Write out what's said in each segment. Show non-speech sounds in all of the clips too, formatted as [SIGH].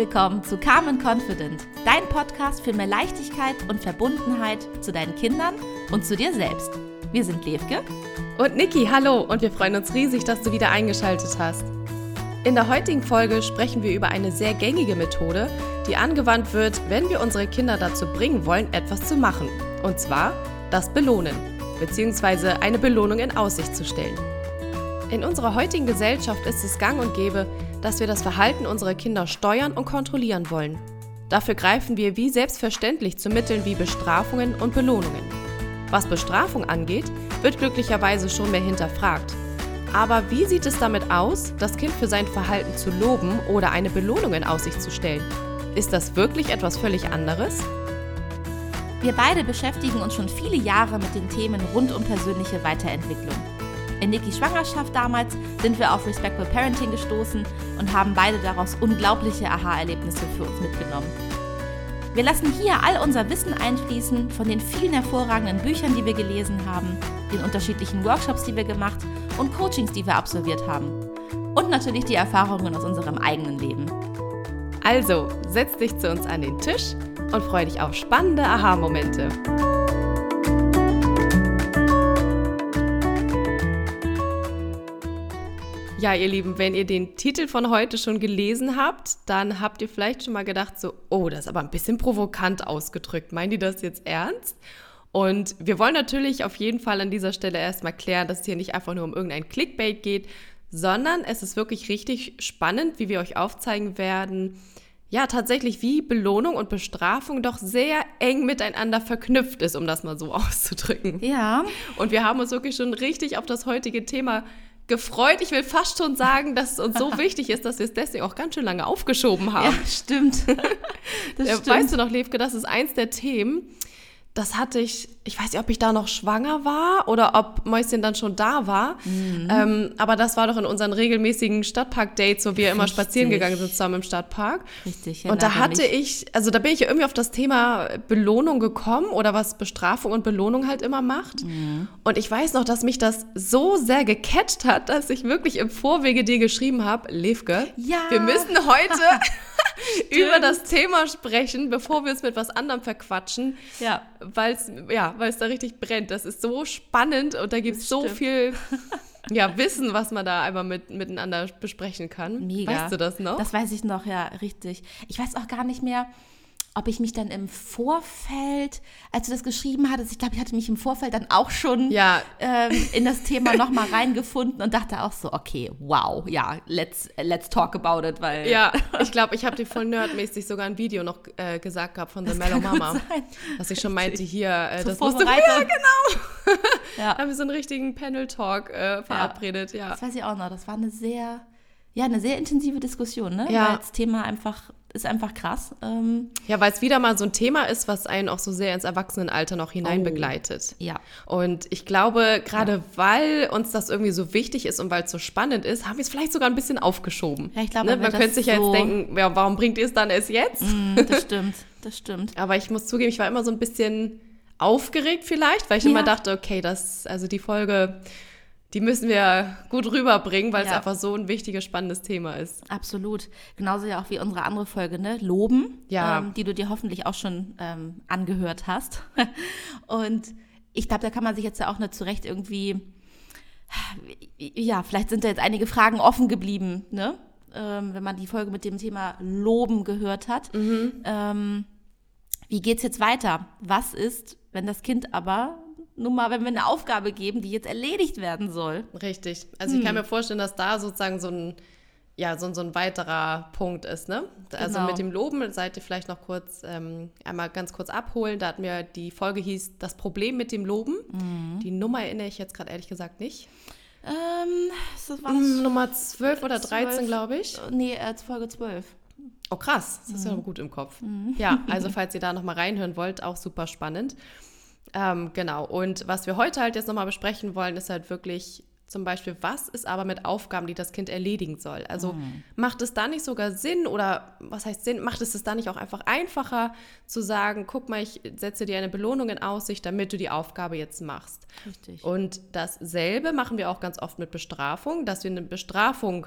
willkommen zu Calm and Confident, dein Podcast für mehr Leichtigkeit und Verbundenheit zu deinen Kindern und zu dir selbst. Wir sind Levke und Niki, hallo und wir freuen uns riesig, dass du wieder eingeschaltet hast. In der heutigen Folge sprechen wir über eine sehr gängige Methode, die angewandt wird, wenn wir unsere Kinder dazu bringen wollen, etwas zu machen. Und zwar das Belohnen, bzw. eine Belohnung in Aussicht zu stellen. In unserer heutigen Gesellschaft ist es gang und gäbe, dass wir das Verhalten unserer Kinder steuern und kontrollieren wollen. Dafür greifen wir wie selbstverständlich zu Mitteln wie Bestrafungen und Belohnungen. Was Bestrafung angeht, wird glücklicherweise schon mehr hinterfragt. Aber wie sieht es damit aus, das Kind für sein Verhalten zu loben oder eine Belohnung in Aussicht zu stellen? Ist das wirklich etwas völlig anderes? Wir beide beschäftigen uns schon viele Jahre mit den Themen rund um persönliche Weiterentwicklung. In Nikis Schwangerschaft damals sind wir auf Respectful Parenting gestoßen und haben beide daraus unglaubliche Aha-Erlebnisse für uns mitgenommen. Wir lassen hier all unser Wissen einfließen von den vielen hervorragenden Büchern, die wir gelesen haben, den unterschiedlichen Workshops, die wir gemacht und Coachings, die wir absolviert haben. Und natürlich die Erfahrungen aus unserem eigenen Leben. Also, setz dich zu uns an den Tisch und freu dich auf spannende Aha-Momente. Ja, ihr Lieben, wenn ihr den Titel von heute schon gelesen habt, dann habt ihr vielleicht schon mal gedacht, so, oh, das ist aber ein bisschen provokant ausgedrückt. Meint ihr das jetzt ernst? Und wir wollen natürlich auf jeden Fall an dieser Stelle erstmal klären, dass es hier nicht einfach nur um irgendein Clickbait geht, sondern es ist wirklich richtig spannend, wie wir euch aufzeigen werden, ja, tatsächlich wie Belohnung und Bestrafung doch sehr eng miteinander verknüpft ist, um das mal so [LAUGHS] auszudrücken. Ja. Und wir haben uns wirklich schon richtig auf das heutige Thema gefreut. Ich will fast schon sagen, dass es uns so [LAUGHS] wichtig ist, dass wir es deswegen auch ganz schön lange aufgeschoben haben. Ja, stimmt. [LAUGHS] Das ja, stimmt. Weißt du noch, Levke, das ist eins der Themen, das hatte ich, ich weiß nicht, ob ich da noch schwanger war oder ob Mäuschen dann schon da war. Mhm. Ähm, aber das war doch in unseren regelmäßigen Stadtpark-Dates, wo wir Richtig. immer spazieren gegangen sind zusammen im Stadtpark. Richtig. Ja, und da hatte mich. ich, also da bin ich irgendwie auf das Thema Belohnung gekommen oder was Bestrafung und Belohnung halt immer macht. Mhm. Und ich weiß noch, dass mich das so sehr gecatcht hat, dass ich wirklich im Vorwege dir geschrieben habe, Levke, ja. wir müssen heute [LAUGHS] [LAUGHS] über das Thema sprechen, bevor wir uns mit was anderem verquatschen. Ja weil es ja, da richtig brennt. Das ist so spannend und da gibt es so viel [LAUGHS] ja, Wissen, was man da einfach mit, miteinander besprechen kann. Mega. Weißt du das noch? Das weiß ich noch, ja, richtig. Ich weiß auch gar nicht mehr, ob ich mich dann im Vorfeld, als du das geschrieben hattest, ich glaube, ich hatte mich im Vorfeld dann auch schon ja. ähm, in das Thema [LAUGHS] nochmal reingefunden und dachte auch so, okay, wow, ja, let's, let's talk about it, weil... Ja, [LAUGHS] ich glaube, ich habe dir voll nerdmäßig sogar ein Video noch äh, gesagt gehabt von The Mellow Mama, dass ich schon meinte, hier, äh, das musst du... Ja, genau! [LAUGHS] ja. haben wir so einen richtigen Panel-Talk äh, verabredet, ja. ja. Das weiß ich auch noch, das war eine sehr... Ja, eine sehr intensive Diskussion, ne? Ja. Weil das Thema einfach ist einfach krass. Ähm, ja, weil es wieder mal so ein Thema ist, was einen auch so sehr ins Erwachsenenalter noch hinein oh, begleitet. Ja. Und ich glaube, gerade ja. weil uns das irgendwie so wichtig ist und weil es so spannend ist, haben wir es vielleicht sogar ein bisschen aufgeschoben. Ja, ich glaube, ne? Man könnte sich so ja jetzt denken, ja, warum bringt ihr es dann erst jetzt? Mm, das [LAUGHS] stimmt, das stimmt. Aber ich muss zugeben, ich war immer so ein bisschen aufgeregt vielleicht, weil ich ja. immer dachte, okay, das, also die Folge die müssen wir gut rüberbringen, weil ja. es einfach so ein wichtiges, spannendes Thema ist. Absolut. Genauso ja auch wie unsere andere Folge, ne? Loben, ja. ähm, die du dir hoffentlich auch schon ähm, angehört hast. [LAUGHS] Und ich glaube, da kann man sich jetzt ja auch nicht zurecht irgendwie, ja, vielleicht sind da jetzt einige Fragen offen geblieben, ne? Ähm, wenn man die Folge mit dem Thema Loben gehört hat. Mhm. Ähm, wie geht's jetzt weiter? Was ist, wenn das Kind aber nun mal, wenn wir eine Aufgabe geben, die jetzt erledigt werden soll. Richtig. Also hm. ich kann hm. mir vorstellen, dass da sozusagen so ein, ja, so, so ein weiterer Punkt ist, ne? Also genau. Mit dem Loben seid ihr vielleicht noch kurz, ähm, einmal ganz kurz abholen. Da hatten wir, die Folge hieß Das Problem mit dem Loben. Mhm. Die Nummer erinnere ich jetzt gerade ehrlich gesagt nicht. Ähm, das war mm, Nummer 12 oder 13, glaube ich. Nee, äh, Folge 12. Oh krass, das ist ja mhm. gut im Kopf. Mhm. Ja, also [LAUGHS] falls ihr da nochmal reinhören wollt, auch super spannend. Ähm, genau. Und was wir heute halt jetzt nochmal besprechen wollen, ist halt wirklich zum Beispiel, was ist aber mit Aufgaben, die das Kind erledigen soll? Also mhm. macht es da nicht sogar Sinn oder was heißt Sinn? Macht es es da nicht auch einfach einfacher zu sagen, guck mal, ich setze dir eine Belohnung in Aussicht, damit du die Aufgabe jetzt machst? Richtig. Und dasselbe machen wir auch ganz oft mit Bestrafung, dass wir eine Bestrafung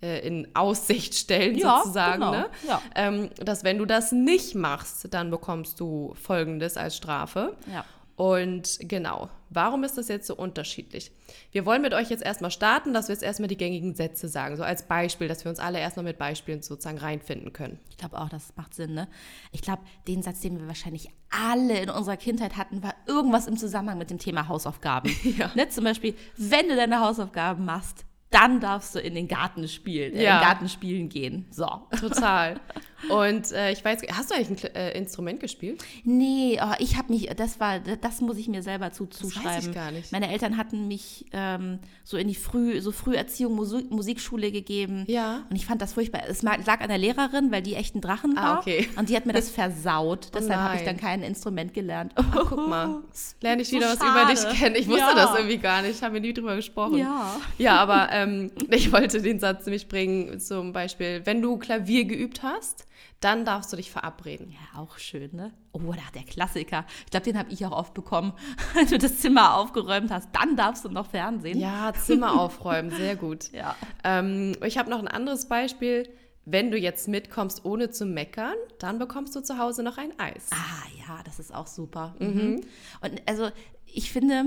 äh, in Aussicht stellen, Ja, sozusagen. genau, Ne? ja. Ähm, dass wenn du das nicht machst, dann bekommst du Folgendes als Strafe. Ja. Und genau, warum ist das jetzt so unterschiedlich? Wir wollen mit euch jetzt erstmal starten, dass wir jetzt erstmal die gängigen Sätze sagen, so als Beispiel, dass wir uns alle erstmal mit Beispielen sozusagen reinfinden können. Ich glaube auch, das macht Sinn, ne? Ich glaube, den Satz, den wir wahrscheinlich alle in unserer Kindheit hatten, war irgendwas im Zusammenhang mit dem Thema Hausaufgaben. [LAUGHS] Ja. Ne? Zum Beispiel, wenn du deine Hausaufgaben machst, dann darfst du in den Garten spielen, äh, Ja. in den Garten spielen gehen. So. Total. [LAUGHS] Und äh, ich weiß, hast du eigentlich ein äh, Instrument gespielt? Nee, oh, ich habe mich, das war, das muss ich mir selber zu, weiß ich zuschreiben. gar nicht. Meine Eltern hatten mich ähm, so in die Früh, so Früherziehung, Musik, Musikschule gegeben. Ja. Und ich fand das furchtbar. Es lag an der Lehrerin, weil die echt ein Drachen Ah, war. okay. Und die hat mir das [LAUGHS] versaut. Deshalb habe ich dann kein Instrument gelernt. Guck mal, [LAUGHS] lerne ich So wieder was schade. über dich kennen. Ich wusste Ja. das irgendwie gar nicht, haben wir nie drüber gesprochen. Ja. Ja, aber ähm, [LAUGHS] ich wollte den Satz nämlich bringen, zum Beispiel, wenn du Klavier geübt hast, dann darfst du dich verabreden. Ja, auch schön, ne? Oh, da der Klassiker. Ich glaube, den habe ich auch oft bekommen. [LAUGHS] Wenn du das Zimmer aufgeräumt hast, dann darfst du noch Fernsehen. Ja, Zimmer aufräumen, sehr gut. [LAUGHS] Ja. Ähm, ich habe noch ein anderes Beispiel. Wenn du jetzt mitkommst, ohne zu meckern, dann bekommst du zu Hause noch ein Eis. Ah, ja, das ist auch super. Mhm. Und also, ich finde,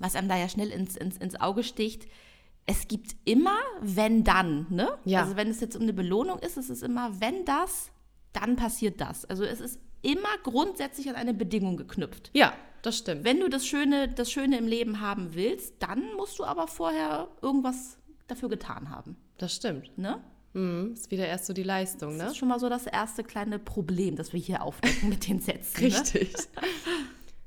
was einem da ja schnell ins, ins, ins Auge sticht, es gibt immer, wenn dann, ne? Ja. Also, wenn es jetzt um eine Belohnung ist, ist es immer, wenn das, dann passiert das. Also, es ist immer grundsätzlich an eine Bedingung geknüpft. Ja, das stimmt. Wenn du das Schöne, das Schöne im Leben haben willst, dann musst du aber vorher irgendwas dafür getan haben. Das stimmt. Ne? Mhm, ist wieder erst so die Leistung, Das ne? ist schon mal so das erste kleine Problem, das wir hier aufdecken mit den Sätzen. Ne? [LAUGHS]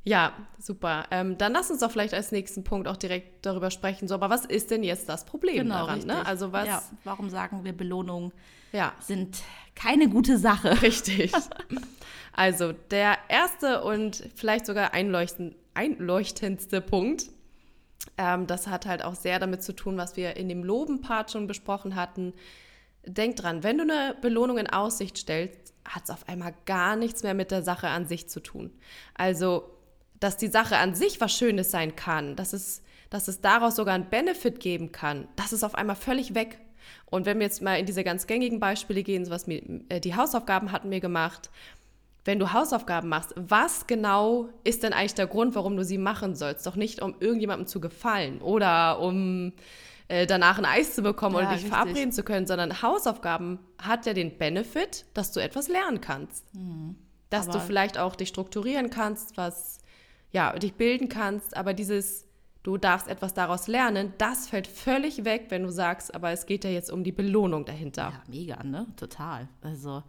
Ja, super. Ähm, dann lass uns doch vielleicht als nächsten Punkt auch direkt darüber sprechen. So, aber was ist denn jetzt das Problem Genau, daran? richtig. Ne? Also was? Ja, warum sagen wir Belohnungen ja. sind keine gute Sache? [LAUGHS] [LAUGHS] Richtig. Also der erste und vielleicht sogar einleuchten, einleuchtendste Punkt, ähm, das hat halt auch sehr damit zu tun, was wir in dem Loben-Part schon besprochen hatten. Denk dran, wenn du eine Belohnung in Aussicht stellst, hat es auf einmal gar nichts mehr mit der Sache an sich zu tun. Also, dass die Sache an sich was Schönes sein kann, dass es, dass es daraus sogar einen Benefit geben kann, das ist auf einmal völlig weg. Und wenn wir jetzt mal in diese ganz gängigen Beispiele gehen, so was mir, äh, die Hausaufgaben hatten wir gemacht, wenn du Hausaufgaben machst, was genau ist denn eigentlich der Grund, warum du sie machen sollst? Doch nicht, um irgendjemandem zu gefallen oder um äh, danach ein Eis zu bekommen Ja, oder dich richtig. verabreden zu können, sondern Hausaufgaben hat ja den Benefit, dass du etwas lernen kannst. Dass du Aber- vielleicht auch dich strukturieren kannst, was, ja, dich bilden kannst, aber dieses, du darfst etwas daraus lernen, das fällt völlig weg, wenn du sagst, aber es geht ja jetzt um die Belohnung dahinter. Ja, mega, ne? Total. Also,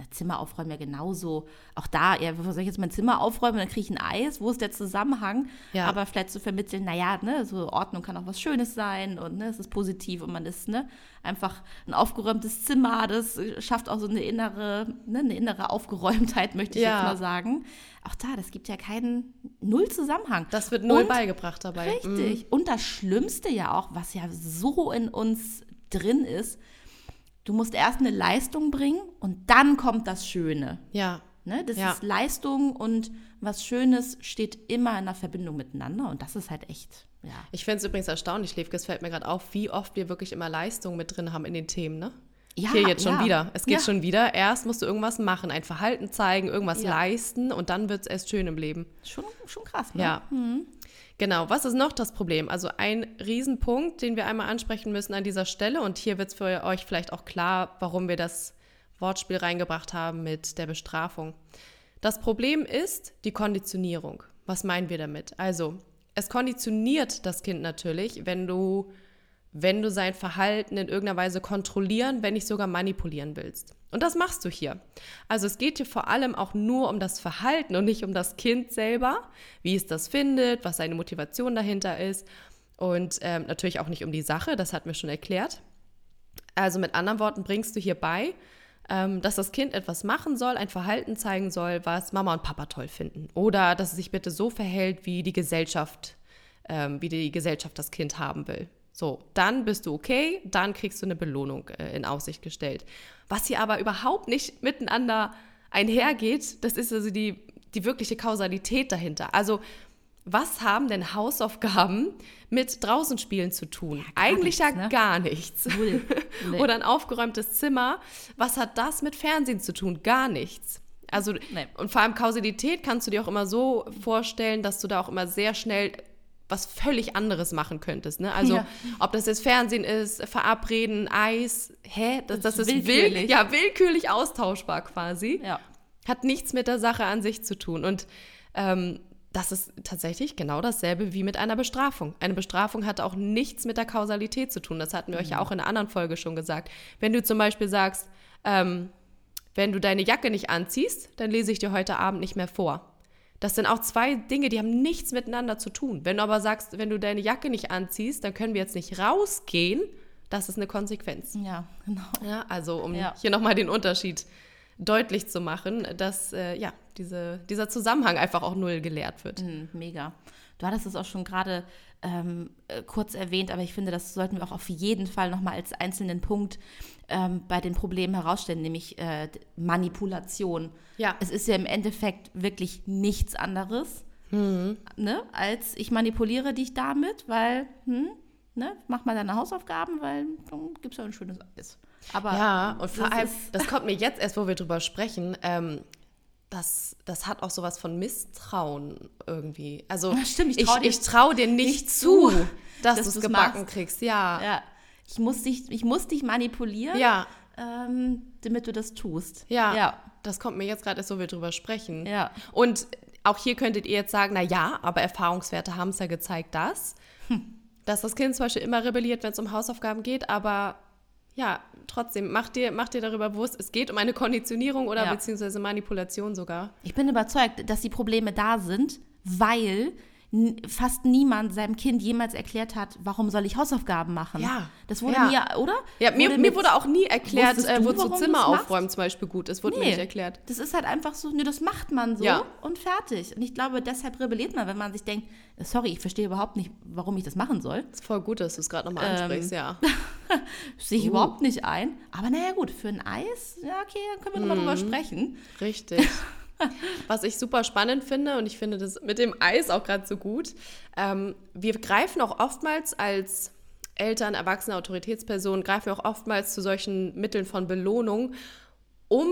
na, Zimmer aufräumen ja genauso. Auch da, ja, wo soll ich jetzt mein Zimmer aufräumen, dann kriege ich ein Eis. Wo ist der Zusammenhang? Ja. Aber vielleicht zu vermitteln, naja, ne, so Ordnung kann auch was Schönes sein und ne, es ist positiv und man ist, ne, einfach ein aufgeräumtes Zimmer, das schafft auch so eine innere, ne, eine innere Aufgeräumtheit, möchte ich Ja. jetzt mal sagen. Auch da, das gibt ja keinen Null Zusammenhang. Das wird null Und- beigebracht dabei. Mhm. Richtig. Und das Schlimmste ja auch, was ja so in uns drin ist, du musst erst eine Leistung bringen und dann kommt das Schöne. Ja, Ne? Das Ja. ist Leistung und was Schönes steht immer in einer Verbindung miteinander und das ist halt echt, ja. Ich finde es übrigens erstaunlich, Schläfke, es fällt mir gerade auf, wie oft wir wirklich immer Leistung mit drin haben in den Themen, ne? Ja, Hier jetzt schon ja. wieder. Es geht Ja. schon wieder. Erst musst du irgendwas machen, ein Verhalten zeigen, irgendwas leisten und dann wird es erst schön im Leben. Schon, schon krass, ne? Ja. Genau. Was ist noch das Problem? Also ein Riesenpunkt, den wir einmal ansprechen müssen an dieser Stelle und hier wird es für euch vielleicht auch klar, warum wir das Wortspiel reingebracht haben mit der Bestrafung. Das Problem ist die Konditionierung. Was meinen wir damit? Also, es konditioniert das Kind natürlich, wenn du, wenn du sein Verhalten in irgendeiner Weise kontrollieren, wenn nicht sogar manipulieren willst. Und das machst du hier. Also es geht hier vor allem auch nur um das Verhalten und nicht um das Kind selber, wie es das findet, was seine Motivation dahinter ist und ähm, natürlich auch nicht um die Sache, das hatten wir schon erklärt. Also mit anderen Worten bringst du hier bei, ähm, dass das Kind etwas machen soll, ein Verhalten zeigen soll, was Mama und Papa toll finden. Oder dass es sich bitte so verhält, wie die Gesellschaft, ähm, wie die Gesellschaft das Kind haben will. So, dann bist du okay, dann kriegst du eine Belohnung äh, in Aussicht gestellt. Was hier aber überhaupt nicht miteinander einhergeht, das ist also die, die wirkliche Kausalität dahinter. Also was haben denn Hausaufgaben mit draußen spielen zu tun? Ja, Eigentlich nichts, ja ne? gar nichts. Null. [LAUGHS] Nee. Oder ein aufgeräumtes Zimmer. Was hat das mit Fernsehen zu tun? Gar nichts. Also, nee. und vor allem Kausalität kannst du dir auch immer so vorstellen, dass du da auch immer sehr schnell was völlig anderes machen könntest. Ne? Also, ja. ob das jetzt Fernsehen ist, Verabreden, Eis, hä? Das, das, das ist willkürlich. Will, ja, willkürlich austauschbar quasi. Ja. Hat nichts mit der Sache an sich zu tun. Und ähm, das ist tatsächlich genau dasselbe wie mit einer Bestrafung. Eine Bestrafung hat auch nichts mit der Kausalität zu tun. Das hatten wir mhm. euch ja mhm. auch in einer anderen Folge schon gesagt. Wenn du zum Beispiel sagst, ähm, wenn du deine Jacke nicht anziehst, dann lese ich dir heute Abend nicht mehr vor. Das sind auch zwei Dinge, die haben nichts miteinander zu tun. Wenn du aber sagst, wenn du deine Jacke nicht anziehst, dann können wir jetzt nicht rausgehen, das ist eine Konsequenz. Ja, genau. Ja, also um ja. hier nochmal den Unterschied deutlich zu machen, dass äh, ja, diese, dieser Zusammenhang einfach auch null gelehrt wird. Mhm, mega. Du hattest es auch schon gerade ähm, äh, kurz erwähnt, aber ich finde, das sollten wir auch auf jeden Fall nochmal als einzelnen Punkt ähm, bei den Problemen herausstellen, nämlich äh, Manipulation. Ja. Es ist ja im Endeffekt wirklich nichts anderes, mhm. ne, als ich manipuliere dich damit, weil, hm, ne, mach mal deine Hausaufgaben, weil dann gibt es ja ein schönes Eis. Aber ja, und vor allem, das kommt mir [LAUGHS] jetzt erst, wo wir drüber sprechen, ähm, das, das hat auch sowas von Misstrauen irgendwie. Also ja, stimmt, ich traue dir, trau dir nicht, nicht zu, dass, dass du es gebacken machst. kriegst. Ja. ja. Ich, muss dich, ich muss dich manipulieren, ja. ähm, damit du das tust. Ja, ja. das kommt mir jetzt gerade erst, so wir drüber sprechen. Ja. Und auch hier könntet ihr jetzt sagen, na ja, aber Erfahrungswerte haben es ja gezeigt, dass, hm. dass das Kind zum Beispiel immer rebelliert, wenn es um Hausaufgaben geht, aber ja, trotzdem, mach dir, mach dir darüber bewusst, es geht um eine Konditionierung oder ja. beziehungsweise Manipulation sogar. Ich bin überzeugt, dass die Probleme da sind, weil fast niemand seinem Kind jemals erklärt hat, warum soll ich Hausaufgaben machen. Ja. Das wurde ja. nie, oder? Ja, mir, mir wurde auch nie erklärt, äh, wozu Zimmer aufräumen zum Beispiel gut ist. Wurde nee, mir nicht erklärt. Das ist halt einfach so, nee, das macht man so ja. und fertig. Und ich glaube, deshalb rebelliert man, wenn man sich denkt, sorry, ich verstehe überhaupt nicht, warum ich das machen soll. Das ist voll gut, dass du es gerade nochmal ähm, ansprichst, ja. [LAUGHS] Sehe ich uh. überhaupt nicht ein. Aber naja, gut, für ein Eis, ja, okay, dann können wir nochmal mm. drüber mhm. sprechen. Richtig. [LAUGHS] [LAUGHS] Was ich super spannend finde, und ich finde das mit dem Eis auch gerade so gut, ähm, wir greifen auch oftmals als Eltern, erwachsene Autoritätspersonen, greifen wir auch oftmals zu solchen Mitteln von Belohnung, um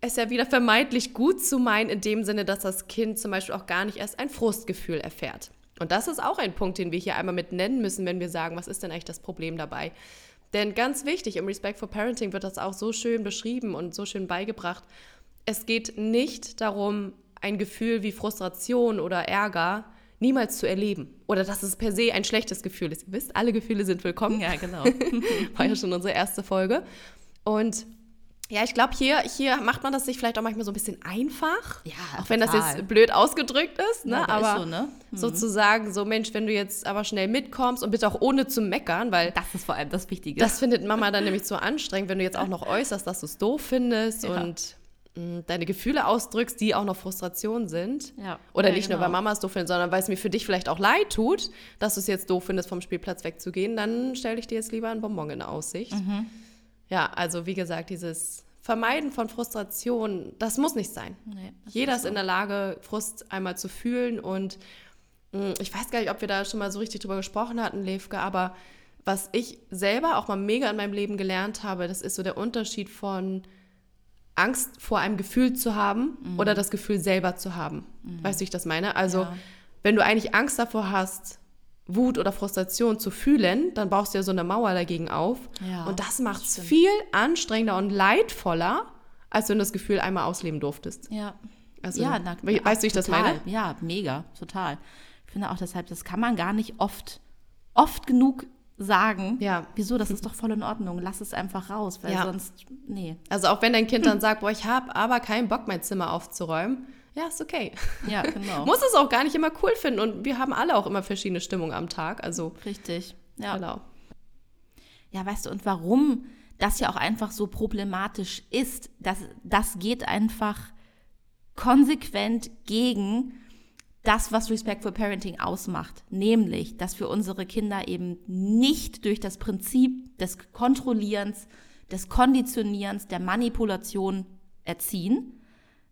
es ja wieder vermeintlich gut zu meinen, in dem Sinne, dass das Kind zum Beispiel auch gar nicht erst ein Frustgefühl erfährt. Und das ist auch ein Punkt, den wir hier einmal mit nennen müssen, wenn wir sagen, was ist denn eigentlich das Problem dabei? Denn ganz wichtig, im Respect for Parenting wird das auch so schön beschrieben und so schön beigebracht, es geht nicht darum, ein Gefühl wie Frustration oder Ärger niemals zu erleben. Oder dass es per se ein schlechtes Gefühl ist. Ihr wisst, alle Gefühle sind willkommen. Ja, genau. [LAUGHS] War ja schon unsere erste Folge. Und ja, ich glaube, hier, hier macht man das sich vielleicht auch manchmal so ein bisschen einfach. Ja, Auch wenn das jetzt blöd ausgedrückt ist. Ne? Ja, aber ist so, ne? mhm. sozusagen so, Mensch, wenn du jetzt aber schnell mitkommst und bitte auch ohne zu meckern, weil. Das ist vor allem das Wichtige. Das findet Mama dann nämlich so anstrengend, wenn du jetzt auch noch äußerst, dass du es doof findest ja. und deine Gefühle ausdrückst, die auch noch Frustration sind. Ja. Oder ja, nicht genau. nur, weil Mama es doof findet, sondern weil es mir für dich vielleicht auch leid tut, dass du es jetzt doof findest, vom Spielplatz wegzugehen, dann stelle ich dir jetzt lieber ein Bonbon in Aussicht. Mhm. Ja, also wie gesagt, dieses Vermeiden von Frustration, das muss nicht sein. Nee, Jeder ist so. in der Lage, Frust einmal zu fühlen und mh, ich weiß gar nicht, ob wir da schon mal so richtig drüber gesprochen hatten, Levke, aber was ich selber auch mal mega in meinem Leben gelernt habe, das ist so der Unterschied von Angst vor einem Gefühl zu haben mhm. oder das Gefühl selber zu haben. Mhm. Weißt du, wie ich das meine? Also, ja. wenn du eigentlich Angst davor hast, Wut oder Frustration zu fühlen, dann baust du ja so eine Mauer dagegen auf. Ja, und das macht es viel anstrengender und leidvoller, als wenn du das Gefühl einmal ausleben durftest. Ja. Also, ja, na, weißt du, wie ich das meine? Ja, mega, total. Ich finde auch deshalb, das kann man gar nicht oft, oft genug sagen, ja. wieso, das ist doch voll in Ordnung, lass es einfach raus, weil ja. sonst, nee. Also auch wenn dein Kind dann sagt, boah, ich habe aber keinen Bock, mein Zimmer aufzuräumen, ja, ist okay. Ja, genau. [LAUGHS] Muss es auch gar nicht immer cool finden und wir haben alle auch immer verschiedene Stimmungen am Tag, also. Richtig, ja. Genau. Ja, weißt du, und warum das ja auch einfach so problematisch ist, das, das geht einfach konsequent gegen das, was Respectful Parenting ausmacht, nämlich, dass wir unsere Kinder eben nicht durch das Prinzip des Kontrollierens, des Konditionierens, der Manipulation erziehen.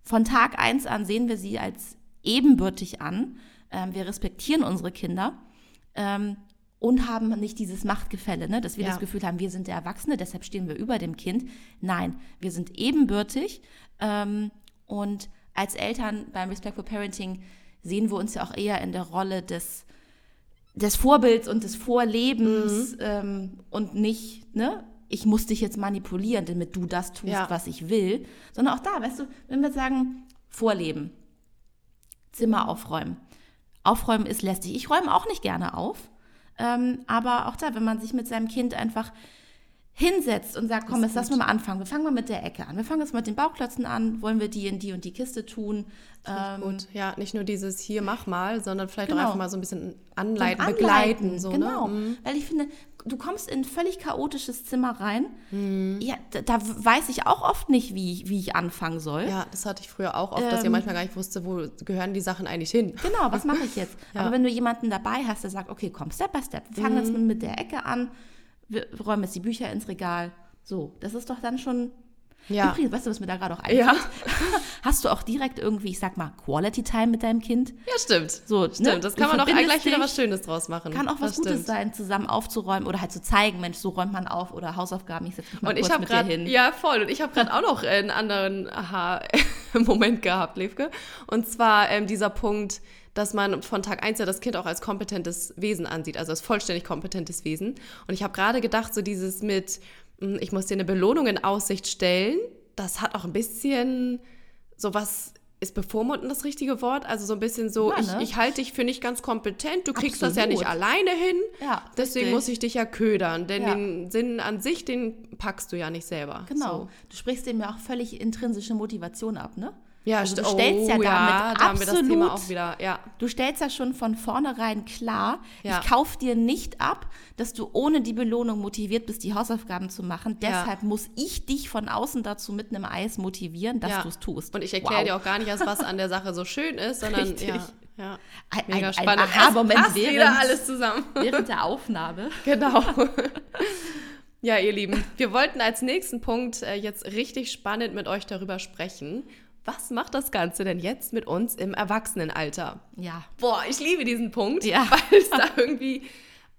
Von Tag eins an sehen wir sie als ebenbürtig an ähm, wir respektieren unsere Kinder ähm, und haben nicht dieses Machtgefälle, ne? dass wir Ja. das Gefühl haben, wir sind der Erwachsene, deshalb stehen wir über dem Kind. Nein, wir sind ebenbürtig ähm, und als Eltern beim Respectful Parenting sehen wir uns ja auch eher in der Rolle des, des Vorbilds und des Vorlebens ähm, und nicht, ne, ich muss dich jetzt manipulieren, damit du das tust, Ja. was ich will, sondern auch da, weißt du, wenn wir sagen, Vorleben, Zimmer aufräumen. Aufräumen ist lästig. Ich räume auch nicht gerne auf, ähm, aber auch da, wenn man sich mit seinem Kind einfach hinsetzt und sagt, komm, jetzt lass mal mal anfangen. Wir fangen mal mit der Ecke an. Wir fangen jetzt mit den Bauklötzen an. Wollen wir die in die und die Kiste tun? Ähm, Gut, ja, nicht nur dieses hier mach mal, sondern vielleicht Genau. auch einfach mal so ein bisschen anleiten, Anleiten, begleiten. So, genau. Ne? Mhm. Weil ich finde, du kommst in ein völlig chaotisches Zimmer rein. Mhm. Ja, da, da weiß ich auch oft nicht, wie, ich- wie ich anfangen soll. Ja, das hatte ich früher auch oft, dass ich Ähm. manchmal gar nicht wusste, wo gehören die Sachen eigentlich hin. Genau, was [LAUGHS] mache ich jetzt? Ja. Aber wenn du jemanden dabei hast, der sagt, okay, komm, Step by Step, wir fangen Mhm. jetzt mit der Ecke an, wir räumen jetzt die Bücher ins Regal. So, das ist doch dann schon. Ja. Übrigens, weißt du, was mir da gerade auch einfällt? Ja. [LAUGHS] Hast du auch direkt irgendwie, ich sag mal, Quality Time mit deinem Kind? Ja, stimmt. So, Stimmt, ne? das Du kann man auch gleich wieder was Schönes draus machen. Kann auch was das Gutes stimmt. sein, zusammen aufzuräumen oder halt zu zeigen, Mensch, so räumt man auf oder Hausaufgaben, ich setze mich mal Und kurz ich habe mit dir gerade, hin. ja voll, und ich habe gerade auch noch einen anderen [LAUGHS] [LAUGHS] Aha-Moment gehabt, Levke. Und zwar ähm, dieser Punkt, dass man von Tag 1 ja das Kind auch als kompetentes Wesen ansieht, also als vollständig kompetentes Wesen. Und ich habe gerade gedacht, so dieses mit, mh, ich muss dir eine Belohnung in Aussicht stellen, das hat auch ein bisschen so was. Ist bevormunden das richtige Wort? Also so ein bisschen so, Ja, ich, ne? ich halte dich für nicht ganz kompetent, du kriegst das ja nicht Absolut. alleine hin. Ja, Deswegen richtig. muss ich dich ja ködern, denn Ja. den Sinn an sich, den packst du ja nicht selber. Genau. So. Du sprichst dem ja auch völlig intrinsische Motivation ab, ne? Ja, also du st- stellst ja oh, damit ja, da absolut auch wieder. Ja, Du stellst ja schon von vornherein klar, Ja. ich kauf dir nicht ab, dass du ohne die Belohnung motiviert bist, die Hausaufgaben zu machen. Ja. Deshalb muss ich dich von außen dazu mit einem Eis motivieren, dass ja. du es tust. Und ich erkläre Wow. dir auch gar nicht erst, was an der Sache so schön ist, sondern [LAUGHS] Richtig. ja, ja. Ein- Mega ein- ein spannend. Aha-Moment während- alles zusammen. während der [LAUGHS] Aufnahme. Genau. Ja, ihr Lieben, wir wollten als nächsten Punkt äh, jetzt richtig spannend mit euch darüber sprechen. Was macht das Ganze denn jetzt mit uns im Erwachsenenalter? Ja. Boah, ich liebe diesen Punkt, Ja. [LAUGHS] weil es da irgendwie,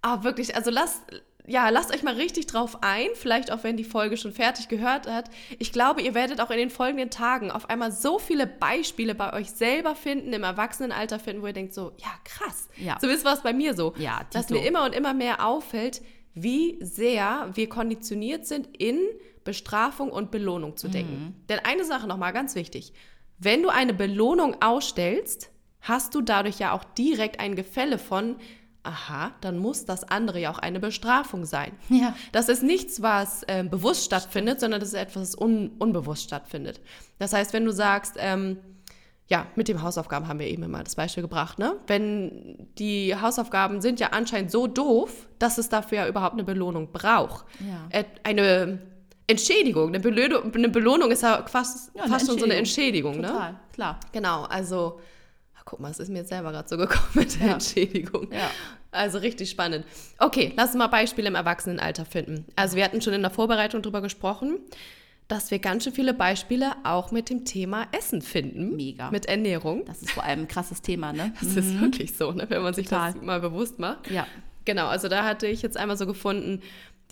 ah, wirklich, also lasst, ja, lasst euch mal richtig drauf ein, vielleicht auch wenn die Folge schon fertig gehört hat. Ich glaube, ihr werdet auch in den folgenden Tagen auf einmal so viele Beispiele bei euch selber finden, im Erwachsenenalter finden, wo ihr denkt so, ja, krass. Ja. So ist was bei mir so. Ja, Dass mir immer und immer mehr auffällt, wie sehr wir konditioniert sind, in Bestrafung und Belohnung zu denken. Denn eine Sache nochmal ganz wichtig. Wenn du eine Belohnung ausstellst, hast du dadurch ja auch direkt ein Gefälle von, aha, dann muss das andere ja auch eine Bestrafung sein. Ja. Das ist nichts, was ähm, bewusst stattfindet, sondern das ist etwas, was un unbewusst stattfindet. Das heißt, wenn du sagst, ähm, ja, mit den Hausaufgaben haben wir eben immer das Beispiel gebracht, ne? Wenn die Hausaufgaben sind ja anscheinend so doof, dass es dafür ja überhaupt eine Belohnung braucht. Ja. Äh, Eine Entschädigung, eine, Belö eine Belohnung ist ja fast, Ja, fast schon so eine Entschädigung, ne? Total, klar. Genau, also, ach, guck mal, es ist mir jetzt selber gerade so gekommen mit der Ja. Entschädigung. Ja. Also richtig spannend. Okay, lass uns mal Beispiele im Erwachsenenalter finden. Also wir hatten schon in der Vorbereitung darüber gesprochen, dass wir ganz schön viele Beispiele auch mit dem Thema Essen finden. Mega. Mit Ernährung. Das ist vor allem ein krasses Thema, ne? [LAUGHS] Das ist wirklich so, ne, wenn man sich Total. das mal bewusst macht. Ja. Genau, also da hatte ich jetzt einmal so gefunden,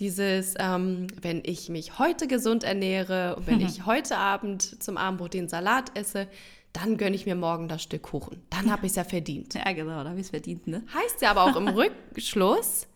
dieses, ähm, wenn ich mich heute gesund ernähre und wenn ich [LAUGHS] heute Abend zum Abendbrot den Salat esse, dann gönne ich mir morgen das Stück Kuchen. Dann habe ich es ja verdient. Ja, genau, da habe ich es verdient, ne? Heißt ja aber auch im [LAUGHS] Rückschluss,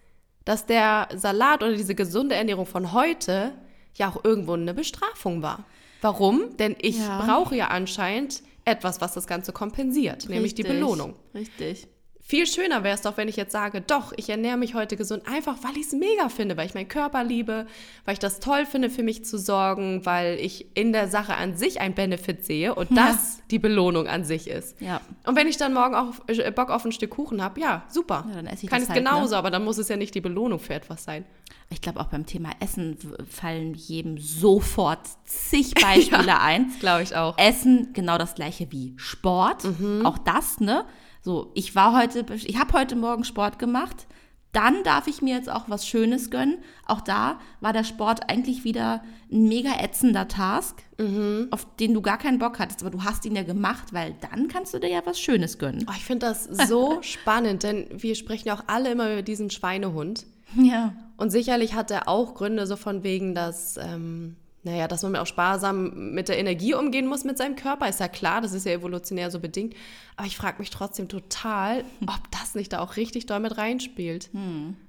dass der Salat oder diese gesunde Ernährung von heute ja auch irgendwo eine Bestrafung war. Warum? Denn ich Ja. brauche ja anscheinend etwas, was das Ganze kompensiert, nämlich die Richtig, Belohnung. Richtig. Viel schöner wäre es doch, wenn ich jetzt sage, doch, ich ernähre mich heute gesund, einfach weil ich es mega finde, weil ich meinen Körper liebe, weil ich das toll finde, für mich zu sorgen, weil ich in der Sache an sich einen Benefit sehe und Ja. das die Belohnung an sich ist. Ja. Und wenn ich dann morgen auch äh, Bock auf ein Stück Kuchen habe, ja, super. Ja, dann esse ich Kann es halt, genauso, aber dann muss es ja nicht die Belohnung für etwas sein. Ich glaube, auch beim Thema Essen fallen jedem sofort zig [LAUGHS] Beispiele ein. Glaube ich auch. Essen genau das gleiche wie Sport. Mhm. Auch das, ne? So, ich war heute, ich habe heute Morgen Sport gemacht. dann darf ich mir jetzt auch was Schönes gönnen. Auch da war der Sport eigentlich wieder ein mega ätzender Task, Mhm. auf den du gar keinen Bock hattest, aber du hast ihn ja gemacht, weil dann kannst du dir ja was Schönes gönnen. Oh, ich finde das [LAUGHS] so spannend, denn wir sprechen ja auch alle immer über diesen Schweinehund. Ja. Und sicherlich hat er auch Gründe so von wegen, dass, ähm, naja, dass man auch sparsam mit der Energie umgehen muss mit seinem Körper. Ist ja klar, das ist ja evolutionär so bedingt. Aber ich frage mich trotzdem total, ob das nicht da auch richtig doll mit reinspielt.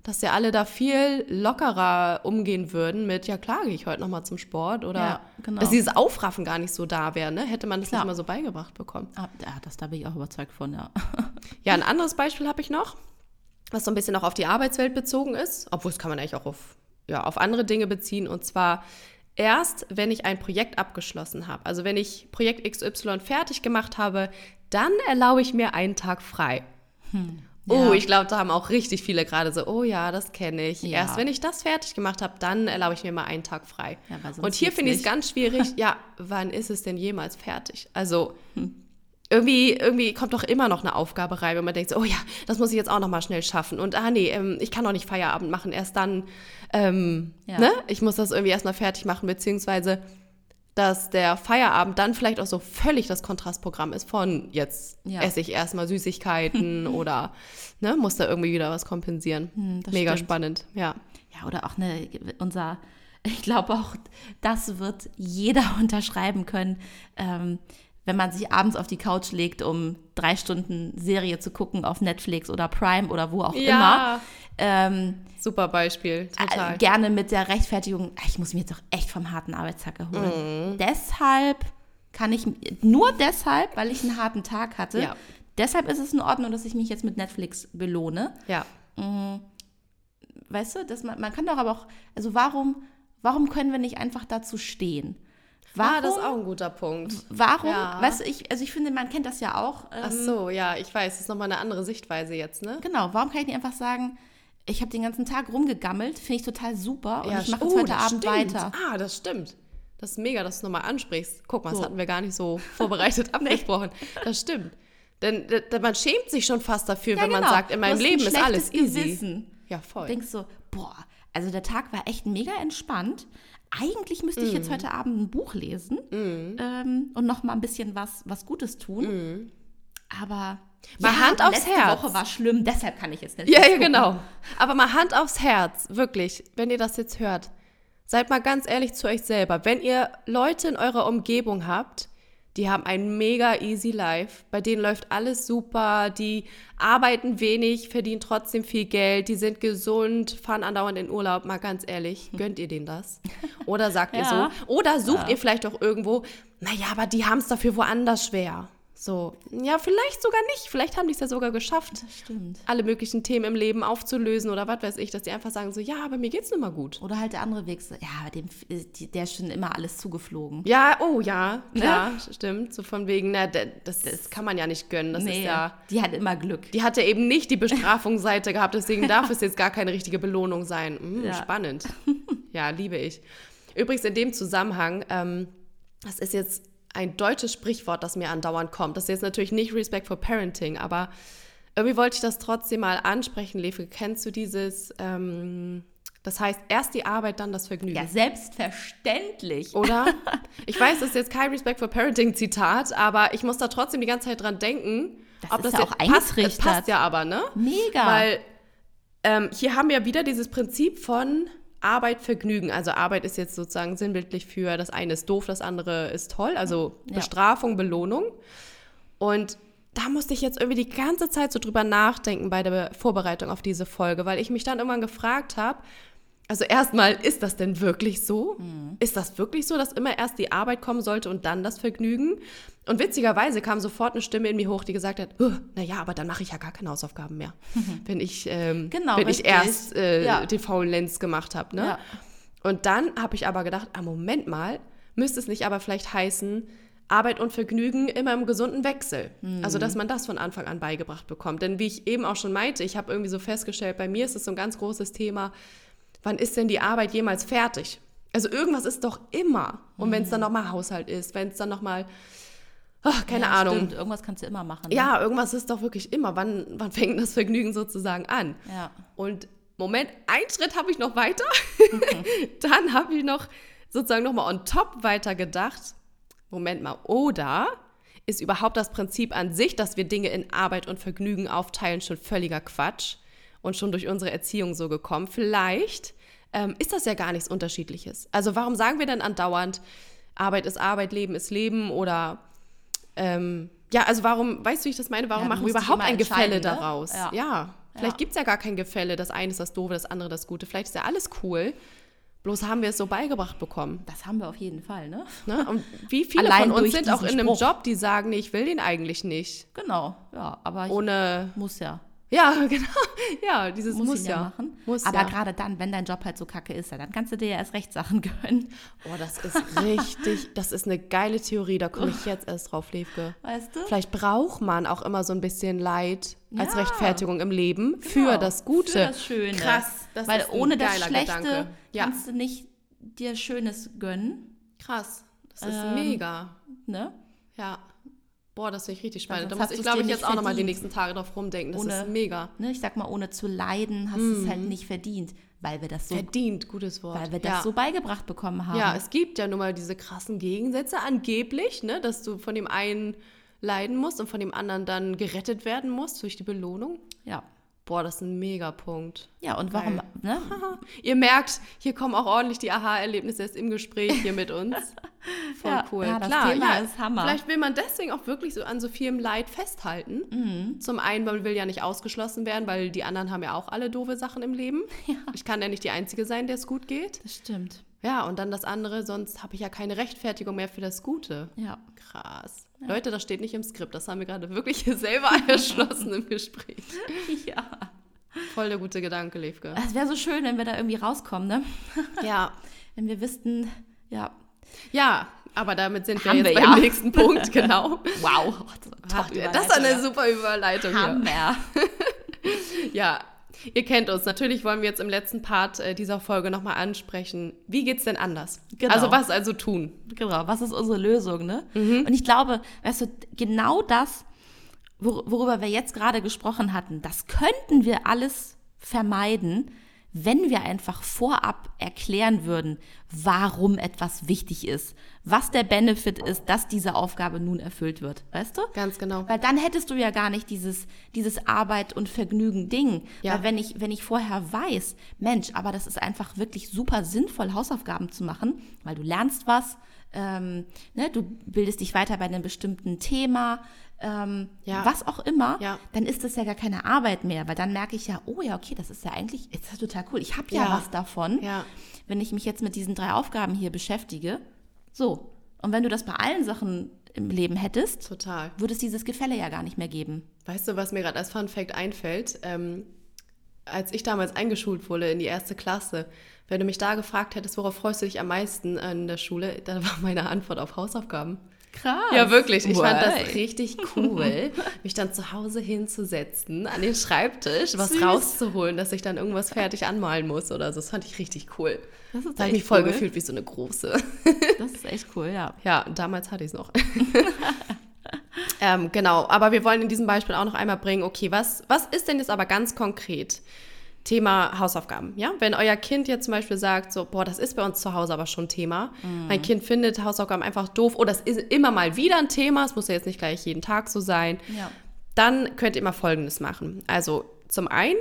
Dass ja alle da viel lockerer umgehen würden mit, ja klar, gehe ich heute nochmal zum Sport. Oder Ja, genau. dass dieses Aufraffen gar nicht so da wäre, ne? Hätte man das Klar. nicht mal so beigebracht bekommen. Ah, ja, das da bin ich auch überzeugt von, ja. [LAUGHS] Ja, ein anderes Beispiel habe ich noch, was so ein bisschen auch auf die Arbeitswelt bezogen ist, obwohl es kann man eigentlich auch auf, ja, auf andere Dinge beziehen. Und zwar erst, wenn ich ein Projekt abgeschlossen habe. Also wenn ich Projekt XY fertig gemacht habe, dann erlaube ich mir einen Tag frei. Oh, Ja. ich glaube, da haben auch richtig viele gerade so, oh ja, das kenne ich. Ja. Erst wenn ich das fertig gemacht habe, dann erlaube ich mir mal einen Tag frei. Ja, Und hier finde ich es ganz schwierig, [LAUGHS] ja, wann ist es denn jemals fertig? Also Hm. Irgendwie, irgendwie kommt doch immer noch eine Aufgabe rein, wenn man denkt, so, oh ja, das muss ich jetzt auch noch mal schnell schaffen. Und ah nee, ähm, ich kann noch nicht Feierabend machen, erst dann, ähm, Ja. ne? Ich muss das irgendwie erstmal fertig machen, beziehungsweise dass der Feierabend dann vielleicht auch so völlig das Kontrastprogramm ist von jetzt Ja. esse ich erstmal Süßigkeiten [LAUGHS] oder ne, muss da irgendwie wieder was kompensieren. Hm, Mega stimmt. spannend, ja. Ja, oder auch eine, unser, [LAUGHS] ich glaube auch, das wird jeder [LAUGHS] unterschreiben können, ähm, wenn man sich abends auf die Couch legt, um drei Stunden Serie zu gucken auf Netflix oder Prime oder wo auch immer. Ähm, super Beispiel, total. äh, gerne mit der Rechtfertigung, "Ah, ich muss mir jetzt doch echt vom harten Arbeitstag erholen. Mhm. Deshalb kann ich, nur deshalb, weil ich einen harten Tag hatte, Ja. deshalb ist es in Ordnung, dass ich mich jetzt mit Netflix belohne. ja. Weißt du, dass man, man kann doch aber auch, also warum, warum können wir nicht einfach dazu stehen? Warum, Ah, das ist auch ein guter Punkt. warum, Ja. weißt du, ich, also ich finde, man kennt das ja auch. Ähm, Ach so, ja, ich weiß, das ist nochmal eine andere Sichtweise jetzt, ne? Genau, warum kann ich nicht einfach sagen, ich habe den ganzen Tag rumgegammelt, finde ich total super und ich mache oh, jetzt heute das Abend stimmt. weiter. Ah, das stimmt. Das ist mega, dass du es nochmal ansprichst. Guck mal, das So. hatten wir gar nicht so [LAUGHS] vorbereitet abgesprochen. Das stimmt. Denn, d- d- man schämt sich schon fast dafür, Ja, wenn man genau. sagt, in meinem Leben ist alles easy. Gewissen. Ja, voll. Du denkst so, boah, also der Tag war echt mega entspannt. Eigentlich müsste ich Mhm. jetzt heute Abend ein Buch lesen ähm, und noch mal ein bisschen was, was Gutes tun. Aber Mhm. Mal Hand aufs letzte Herz. Woche war schlimm, deshalb kann ich jetzt nicht. Ja, ja, genau. Aber mal Hand aufs Herz, wirklich, wenn ihr das jetzt hört. Seid mal ganz ehrlich zu euch selber. Wenn ihr Leute in eurer Umgebung habt, die haben ein mega easy life, bei denen läuft alles super, die arbeiten wenig, verdienen trotzdem viel Geld, die sind gesund, fahren andauernd in Urlaub, mal ganz ehrlich, gönnt ihr denen das? Oder sagt [LAUGHS] ihr Ja. so? Oder sucht ihr vielleicht auch irgendwo, naja, aber die haben es dafür woanders schwer. So, ja, vielleicht sogar nicht. Vielleicht haben die es ja sogar geschafft alle möglichen Themen im Leben aufzulösen oder was weiß ich, dass die einfach sagen so, ja, aber mir geht's nun mal gut. Oder halt der andere Weg, so, ja, dem, die- der ist schon immer alles zugeflogen. Ja, oh ja, klar, stimmt. So von wegen, na, das, das kann man ja nicht gönnen. Das ist ja. die hat immer Glück. Die hatte eben nicht die Bestrafungsseite gehabt, deswegen [LAUGHS] darf es jetzt gar keine richtige Belohnung sein. Hm, Ja. Spannend. [LAUGHS] Ja, liebe ich. Übrigens in dem Zusammenhang, ähm, das ist jetzt ein deutsches Sprichwort, das mir andauernd kommt. Das ist jetzt natürlich nicht Respect for Parenting, aber irgendwie wollte ich das trotzdem mal ansprechen, Lefe. Kennst du dieses, ähm, das heißt, erst die Arbeit, dann das Vergnügen? Ja, selbstverständlich. Oder? [LAUGHS] Ich weiß, das ist jetzt kein Respect for Parenting Zitat, aber ich muss da trotzdem die ganze Zeit dran denken. Das ist ja jetzt auch passt. Passt ja aber, ne? Mega. Weil ähm, hier haben wir wieder dieses Prinzip von Arbeit, Vergnügen. Also Arbeit ist jetzt sozusagen sinnbildlich für das eine ist doof, das andere ist toll. Also Ja. Bestrafung, Belohnung. Und da musste ich jetzt irgendwie die ganze Zeit so drüber nachdenken bei der Vorbereitung auf diese Folge, weil ich mich dann irgendwann gefragt habe, also erstmal, ist das denn wirklich so? Ist das wirklich so, dass immer erst die Arbeit kommen sollte und dann das Vergnügen? Und witzigerweise kam sofort eine Stimme in mir hoch, die gesagt hat, naja, aber dann mache ich ja gar keine Hausaufgaben mehr, wenn ich, ähm, Genau, wenn ich erst äh, Ja. den faulen Lenz gemacht habe. Ne? Ja. Und dann habe ich aber gedacht, ah, Moment mal, müsste es nicht aber vielleicht heißen, Arbeit und Vergnügen immer im gesunden Wechsel. Also, dass man das von Anfang an beigebracht bekommt. Denn wie ich eben auch schon meinte, ich habe irgendwie so festgestellt, bei mir ist es so ein ganz großes Thema, wann ist denn die Arbeit jemals fertig? Also irgendwas ist doch immer. Und wenn es dann nochmal Haushalt ist, wenn es dann nochmal, ach, keine ja, Ahnung. Stimmt, irgendwas kannst du immer machen. ne? Ja, irgendwas ist doch wirklich immer. Wann, wann fängt das Vergnügen sozusagen an? Ja. Und Moment, einen Schritt habe ich noch weiter. [LAUGHS] dann habe ich noch sozusagen nochmal on top weiter gedacht. Moment mal, oder ist überhaupt das Prinzip an sich, dass wir Dinge in Arbeit und Vergnügen aufteilen, schon völliger Quatsch und schon durch unsere Erziehung so gekommen? Vielleicht ähm, ist das ja gar nichts Unterschiedliches. Also warum sagen wir denn andauernd, Arbeit ist Arbeit, Leben ist Leben oder ähm, ja, also warum, weißt du, wie ich das meine, warum Ja, machen wir überhaupt ein Gefälle ne? daraus? Ja. Ja, vielleicht Ja. gibt es ja gar kein Gefälle, das eine ist das Doofe, das andere das Gute. Vielleicht ist ja alles cool, bloß haben wir es so beigebracht bekommen. Das haben wir auf jeden Fall, ne? Ne? Und wie viele Allein von uns sind auch in einem Spruch. Job, die sagen, nee, ich will den eigentlich nicht. Genau, ja, aber ich Ohne, muss ja. Ja, [LAUGHS] genau, ja, dieses Muss, muss, ja, machen. Muss aber ja. gerade dann, wenn dein Job halt so kacke ist, dann kannst du dir ja erst recht Sachen [LAUGHS] gönnen. Oh, das ist richtig, das ist eine geile Theorie, da komme ich [LAUGHS] jetzt erst drauf, Levke. Weißt du? Vielleicht braucht man auch immer so ein bisschen Leid als Ja. Rechtfertigung im Leben für Genau, das Gute. Für das Schöne. Krass, das Weil ohne das Schlechte Gedanke. Ja. kannst du nicht dir Schönes gönnen. Krass, das ist Ähm, mega. Ne? Ja. Boah, das finde ich richtig spannend. Da muss ich, glaube ich, jetzt auch nochmal die nächsten Tage drauf rumdenken. Das Ohne- ist mega. ne? Ich sag mal, ohne zu leiden hast du es halt nicht verdient, weil wir das so, Verdient, gutes Wort. weil wir das ja. so beigebracht bekommen haben. Ja, es gibt ja nun mal diese krassen Gegensätze angeblich, ne, dass du von dem einen leiden musst und von dem anderen dann gerettet werden musst durch die Belohnung. ja. Boah, das ist ein Megapunkt. Ja, und warum, ne? [LAUGHS] Ihr merkt, hier kommen auch ordentlich die Aha-Erlebnisse erst im Gespräch hier mit uns. [LAUGHS] Voll Ja, cool. ja, das Klar, Thema ja, ist Hammer. Vielleicht will man deswegen auch wirklich so an so vielem Leid festhalten. Mhm. Zum einen, man will ja nicht ausgeschlossen werden, weil die anderen haben ja auch alle doofe Sachen im Leben. [LAUGHS] Ich kann ja nicht die Einzige sein, der es gut geht. Das stimmt. Ja, und dann das andere, sonst habe ich ja keine Rechtfertigung mehr für das Gute. Ja. Krass. Leute, das steht nicht im Skript. Das haben wir gerade wirklich hier selber [LAUGHS] erschlossen im Gespräch. [LAUGHS] Ja. Voll der gute Gedanke, Levke. Es wäre so schön, wenn wir da irgendwie rauskommen, ne? Ja. Wenn wir wüssten, ja. Ja, aber damit sind wir Haben jetzt wir beim ja. nächsten Punkt, [LAUGHS] genau. Wow. Top das ist eine super Überleitung. Hammer. [LAUGHS] Ja, ihr kennt uns. Natürlich wollen wir jetzt im letzten Part äh, dieser Folge nochmal ansprechen. Wie geht's denn anders? Genau. Also was also tun? Genau, was ist unsere Lösung, ne? Mhm. Und ich glaube, weißt du, genau das, wor worüber wir jetzt gerade gesprochen hatten, das könnten wir alles vermeiden, wenn wir einfach vorab erklären würden, warum etwas wichtig ist, was der Benefit ist, dass diese Aufgabe nun erfüllt wird, weißt du? Ganz genau. Weil dann hättest du ja gar nicht dieses, dieses Arbeit und Vergnügen Ding. Ja. Weil wenn ich, wenn ich vorher weiß, Mensch, aber das ist einfach wirklich super sinnvoll, Hausaufgaben zu machen, weil du lernst was, ähm, ne, du bildest dich weiter bei einem bestimmten Thema, ähm, Ja. was auch immer, Ja. dann ist das ja gar keine Arbeit mehr, weil dann merke ich ja, oh ja, okay, das ist ja eigentlich, ist ja total cool. Ich habe ja, Ja. was davon, Ja. wenn ich mich jetzt mit diesen drei Aufgaben hier beschäftige. So. Und wenn du das bei allen Sachen im Leben hättest, Total. würde es dieses Gefälle ja gar nicht mehr geben. Weißt du, was mir gerade als Fun Fact einfällt? Ähm, als ich damals eingeschult wurde in die erste Klasse, wenn du mich da gefragt hättest, worauf freust du dich am meisten in der Schule, [LAUGHS] dann war meine Antwort auf Hausaufgaben. Krass. Ja, wirklich. Ich fand Wow. das richtig cool, [LAUGHS] mich dann zu Hause hinzusetzen, an den Schreibtisch, was Süß. rauszuholen, dass ich dann irgendwas fertig anmalen muss oder so. Das fand ich richtig cool. Das ist Da habe ich mich voll cool. gefühlt wie so eine große. [LAUGHS] Das ist echt cool, ja. Ja, damals hatte ich es noch. [LAUGHS] ähm, genau, aber wir wollen in diesem Beispiel auch noch einmal bringen, okay, was, was ist denn jetzt aber ganz konkret Thema Hausaufgaben? Ja, wenn euer Kind jetzt zum Beispiel sagt, so, boah, das ist bei uns zu Hause aber schon Thema. Mein Kind findet Hausaufgaben einfach doof oder es ist immer mal wieder ein Thema, es muss ja jetzt nicht gleich jeden Tag so sein. Ja. Dann könnt ihr immer Folgendes machen. Also zum einen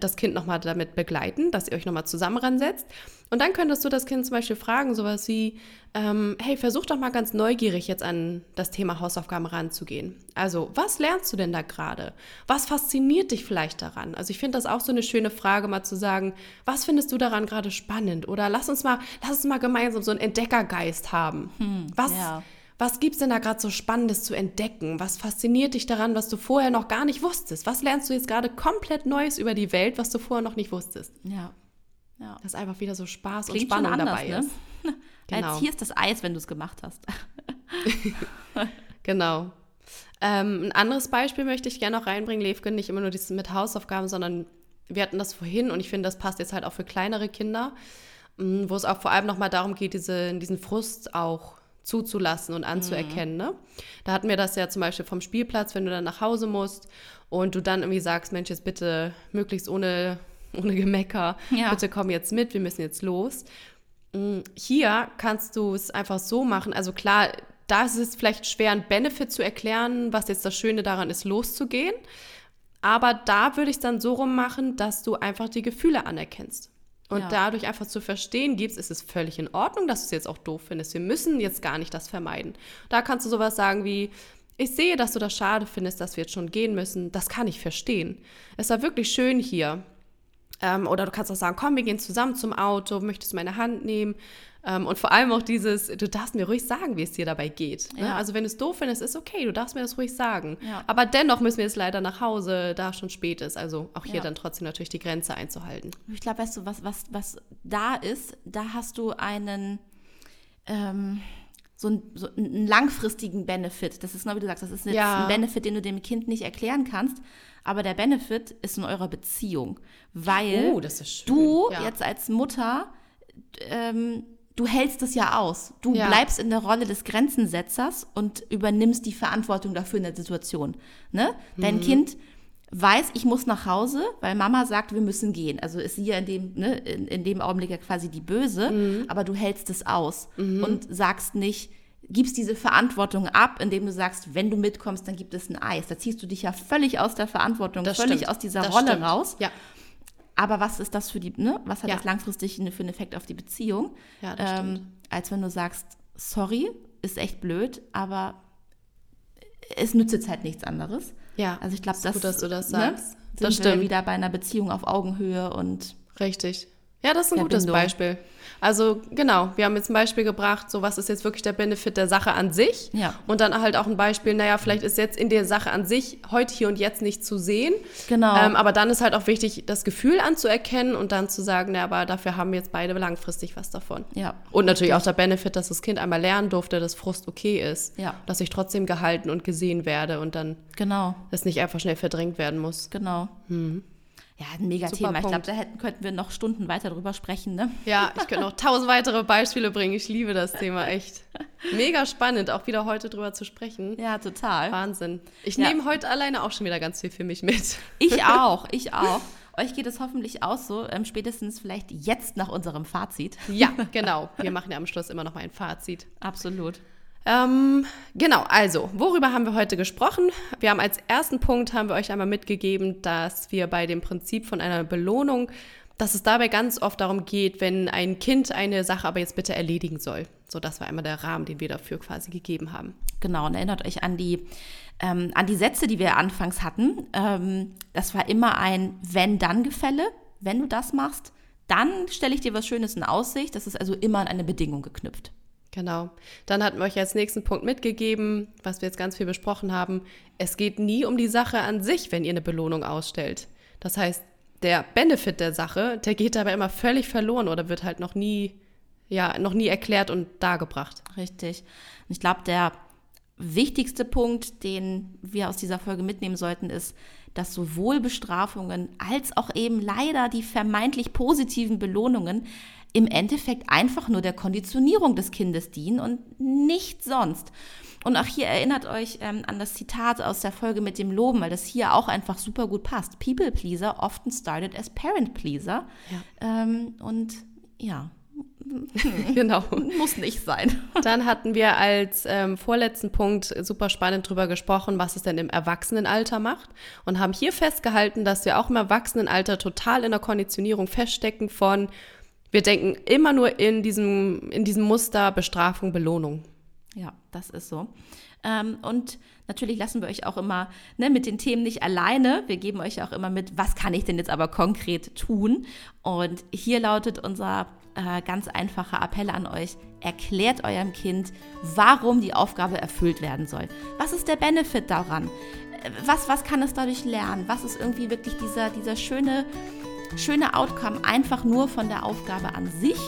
das Kind nochmal damit begleiten, dass ihr euch nochmal zusammen ransetzt. Und dann könntest du das Kind zum Beispiel fragen, sowas wie, ähm, hey, versuch doch mal ganz neugierig jetzt an das Thema Hausaufgaben ranzugehen. Also, was lernst du denn da gerade? Was fasziniert dich vielleicht daran? Also, ich finde das auch so eine schöne Frage, mal zu sagen, was findest du daran gerade spannend? Oder lass uns mal, lass uns mal gemeinsam so einen Entdeckergeist haben. was, ja. Was gibt's denn da gerade so Spannendes zu entdecken? Was fasziniert dich daran, was du vorher noch gar nicht wusstest? Was lernst du jetzt gerade komplett Neues über die Welt, was du vorher noch nicht wusstest? Ja. ja. Dass einfach wieder so Spaß Klingt und Spannung anders, dabei ne? ist. [LAUGHS] Genau. Als hier ist das Eis, wenn du es gemacht hast. [LAUGHS] Genau. Ähm, ein anderes Beispiel möchte ich gerne noch reinbringen, Levke, nicht immer nur dieses mit Hausaufgaben, sondern wir hatten das vorhin und ich finde, das passt jetzt halt auch für kleinere Kinder, mh, wo es auch vor allem nochmal darum geht, diese, diesen Frust auch zuzulassen und anzuerkennen. Ne? Da hatten wir das ja zum Beispiel vom Spielplatz, wenn du dann nach Hause musst und du dann irgendwie sagst, Mensch, jetzt bitte möglichst ohne [LAUGHS] ohne Gemecker. Ja. Bitte komm jetzt mit, wir müssen jetzt los. Mm, Hier kannst du es einfach so machen. Also klar, da ist es vielleicht schwer, einen Benefit zu erklären, was jetzt das Schöne daran ist, loszugehen. Aber da würde ich es dann so rum machen, dass du einfach die Gefühle anerkennst. Und Ja. dadurch einfach zu verstehen gibst, ist es völlig in Ordnung, dass du es jetzt auch doof findest. Wir müssen jetzt gar nicht das vermeiden. Da kannst du sowas sagen wie, ich sehe, dass du das schade findest, dass wir jetzt schon gehen müssen. Das kann ich verstehen. Es war wirklich schön hier. Ähm, oder du kannst auch sagen, komm, wir gehen zusammen zum Auto, möchtest du meine Hand nehmen? Ähm, und vor allem auch dieses, du darfst mir ruhig sagen, wie es dir dabei geht. Ne? Ja. Also wenn du es doof findest, ist okay, du darfst mir das ruhig sagen. Ja. Aber dennoch müssen wir jetzt leider nach Hause, da es schon spät ist. Also auch hier Ja. dann trotzdem natürlich die Grenze einzuhalten. Ich glaube, weißt du, was, was, was da ist, da hast du einen, ähm, so, einen, so einen langfristigen Benefit. Das ist genau wie du sagst, das ist jetzt Ja. ein Benefit, den du dem Kind nicht erklären kannst, aber der Benefit ist in eurer Beziehung, weil Oh, du Ja. jetzt als Mutter, ähm, du hältst es ja aus. Du Ja. bleibst in der Rolle des Grenzensetzers und übernimmst die Verantwortung dafür in der Situation. Ne? Mhm. Dein Kind weiß, ich muss nach Hause, weil Mama sagt, wir müssen gehen. Also ist sie ja in dem, ne, in, in dem Augenblick ja quasi die Böse, Mhm. aber du hältst es aus und sagst nicht, gibst diese Verantwortung ab, indem du sagst, wenn du mitkommst, dann gibt es ein Eis. Da ziehst du dich ja völlig aus der Verantwortung, Das völlig stimmt. aus dieser Das Rolle stimmt. raus. Ja, Aber was ist das für die, ne? Was hat Ja. das langfristig für einen Effekt auf die Beziehung? Ja, das stimmt. als wenn du sagst, sorry, ist echt blöd, aber es nützt jetzt halt nichts anderes. ja. Also ich glaube, Ist das, gut, dass du das ne, sagst. Sind Das wir stimmt. wieder bei einer Beziehung auf Augenhöhe und Richtig. Ja, das ist ein gutes Verbindung. Beispiel. Also genau, wir haben jetzt ein Beispiel gebracht, so was ist jetzt wirklich der Benefit der Sache an sich. Ja. Und dann halt auch ein Beispiel, naja, vielleicht ist jetzt in der Sache an sich heute, hier und jetzt nicht zu sehen. Genau. Ähm, aber dann ist halt auch wichtig, das Gefühl anzuerkennen und dann zu sagen, na, aber dafür haben jetzt beide langfristig was davon. ja. Und natürlich auch der Benefit, dass das Kind einmal lernen durfte, dass Frust okay ist. Ja. Dass ich trotzdem gehalten und gesehen werde und dann Genau, das nicht einfach schnell verdrängt werden muss. genau. Ja, ein mega Super Thema. Ich glaube, Punkt. da hätten, könnten wir noch Stunden weiter drüber sprechen, ne? Ja, ich könnte noch tausend weitere Beispiele bringen. Ich liebe das Thema echt. Mega spannend, auch wieder heute drüber zu sprechen. Ja, total. Wahnsinn. Ich Ja. nehme heute alleine auch schon wieder ganz viel für mich mit. Ich [LAUGHS] auch, ich auch. Euch geht es hoffentlich auch so, ähm, spätestens vielleicht jetzt nach unserem Fazit. Ja, [LAUGHS] genau. Wir machen ja am Schluss immer noch mal ein Fazit. Absolut. Ähm, genau, also, worüber haben wir heute gesprochen? Wir haben als ersten Punkt haben wir euch einmal mitgegeben, dass wir bei dem Prinzip von einer Belohnung, dass es dabei ganz oft darum geht, wenn ein Kind eine Sache aber jetzt bitte erledigen soll. So, das war einmal der Rahmen, den wir dafür quasi gegeben haben. Genau, und erinnert euch an die, ähm, an die Sätze, die wir anfangs hatten. Ähm, das war immer ein Wenn-Dann-Gefälle. Wenn du das machst, dann stelle ich dir was Schönes in Aussicht. Das ist also immer an eine Bedingung geknüpft. Genau. Dann hatten wir euch als nächsten Punkt mitgegeben, was wir jetzt ganz viel besprochen haben. Es geht nie um die Sache an sich, wenn ihr eine Belohnung ausstellt. Das heißt, der Benefit der Sache, der geht dabei immer völlig verloren oder wird halt noch nie, ja, noch nie erklärt und dargebracht. Richtig. Und ich glaube, der wichtigste Punkt, den wir aus dieser Folge mitnehmen sollten, ist, dass sowohl Bestrafungen als auch eben leider die vermeintlich positiven Belohnungen im Endeffekt einfach nur der Konditionierung des Kindes dienen und nicht sonst. Und auch hier erinnert euch ähm, an das Zitat aus der Folge mit dem Loben, weil das hier auch einfach super gut passt. People pleaser often started as parent pleaser. Ähm, und ja, [LAUGHS] genau. muss nicht sein. Dann hatten wir als ähm, vorletzten Punkt super spannend drüber gesprochen, was es denn im Erwachsenenalter macht und haben hier festgehalten, dass wir auch im Erwachsenenalter total in der Konditionierung feststecken von, wir denken immer nur in diesem, in diesem Muster Bestrafung, Belohnung. Ja, das ist so. Ähm, und natürlich lassen wir euch auch immer ne, mit den Themen nicht alleine. Wir geben euch auch immer mit, was kann ich denn jetzt aber konkret tun? Und hier lautet unser äh, ganz einfacher Appell an euch. Erklärt eurem Kind, warum die Aufgabe erfüllt werden soll. Was ist der Benefit daran? Äh, Was, was kann es dadurch lernen? Was ist irgendwie wirklich dieser, dieser schöne, schöne Outcome einfach nur von der Aufgabe an sich,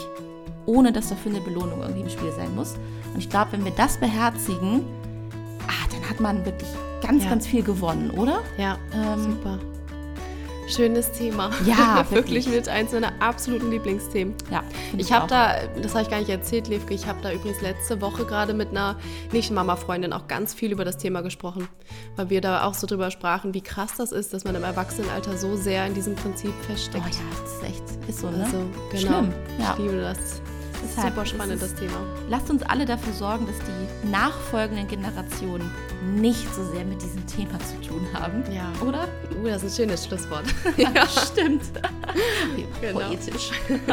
ohne dass dafür eine Belohnung irgendwie im Spiel sein muss? Und ich glaube, wenn wir das beherzigen, ah, dann hat man wirklich ganz, Ja. ganz viel gewonnen, oder? Ja, Ähm, super. Schönes Thema. Ja, [LAUGHS] wirklich mit eins meiner absoluten Lieblingsthemen. Ja, Ich habe da, das habe ich gar nicht erzählt, Levke, ich habe da übrigens letzte Woche gerade mit einer Nicht-Mama-Freundin auch ganz viel über das Thema gesprochen, weil wir da auch so drüber sprachen, wie krass das ist, dass man im Erwachsenenalter so sehr in diesem Prinzip Oh feststeckt. ja, das ist echt, ist so, ne? Also, genau. Schlimm, ja. Ich liebe das. Deshalb Super ist spannend, es- das Thema. Lasst uns alle dafür sorgen, dass die nachfolgenden Generationen nicht so sehr mit diesem Thema zu tun haben. Ja. Oder? Uh, das ist ein schönes Schlusswort. [LAUGHS] Ja, stimmt. Genau. Poetisch. [LAUGHS]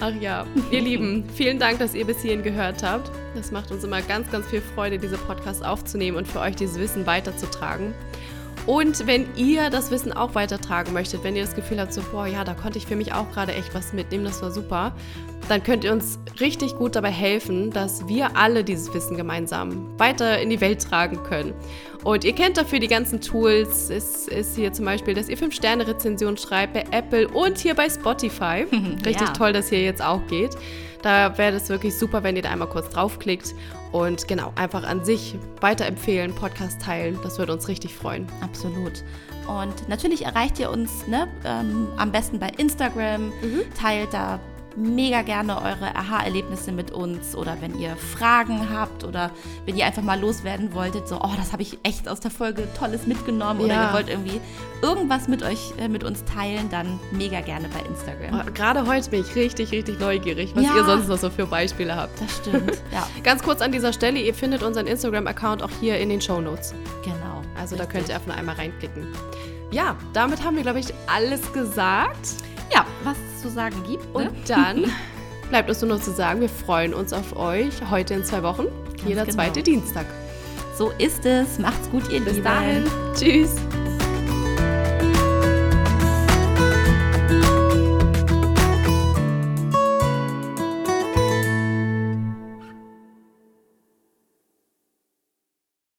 Ach ja, ihr Lieben, vielen Dank, dass ihr bis hierhin gehört habt. Das macht uns immer ganz, ganz viel Freude, diese Podcasts aufzunehmen und für euch dieses Wissen weiterzutragen. Und wenn ihr das Wissen auch weitertragen möchtet, wenn ihr das Gefühl habt, so, boah, ja, da konnte ich für mich auch gerade echt was mitnehmen, das war super, dann könnt ihr uns richtig gut dabei helfen, dass wir alle dieses Wissen gemeinsam weiter in die Welt tragen können. Und ihr kennt dafür die ganzen Tools. Es ist hier zum Beispiel, dass ihr 5-Sterne-Rezensionen schreibt bei Apple und hier bei Spotify. [LAUGHS] Richtig Ja. toll, dass hier jetzt auch geht. Da wäre es wirklich super, wenn ihr da einmal kurz draufklickt und genau, einfach an sich weiterempfehlen, Podcast teilen. Das würde uns richtig freuen. Absolut. Und natürlich erreicht ihr uns ne, ähm, am besten bei Instagram. Teilt da mega gerne eure Aha-Erlebnisse mit uns oder wenn ihr Fragen habt oder wenn ihr einfach mal loswerden wolltet, so, oh, das habe ich echt aus der Folge Tolles mitgenommen oder Ja. ihr wollt irgendwie irgendwas mit euch, äh, mit uns teilen, dann mega gerne bei Instagram. Oh, Gerade heute bin ich richtig, richtig neugierig, was Ja. ihr sonst noch so für Beispiele habt. Das stimmt, [LAUGHS] ja, Ganz kurz an dieser Stelle, ihr findet unseren Instagram-Account auch hier in den Show Notes. genau. Also da Richtig. könnt ihr einfach einmal reinklicken. Ja, damit haben wir, glaube ich, alles gesagt. Ja, was zu sagen gibt. Ne? Und dann [LAUGHS] bleibt uns nur noch zu sagen, wir freuen uns auf euch heute in zwei Wochen. jeder genau. zweite Dienstag. So ist es. Macht's gut, ihr Bis Lieben. dahin. Tschüss.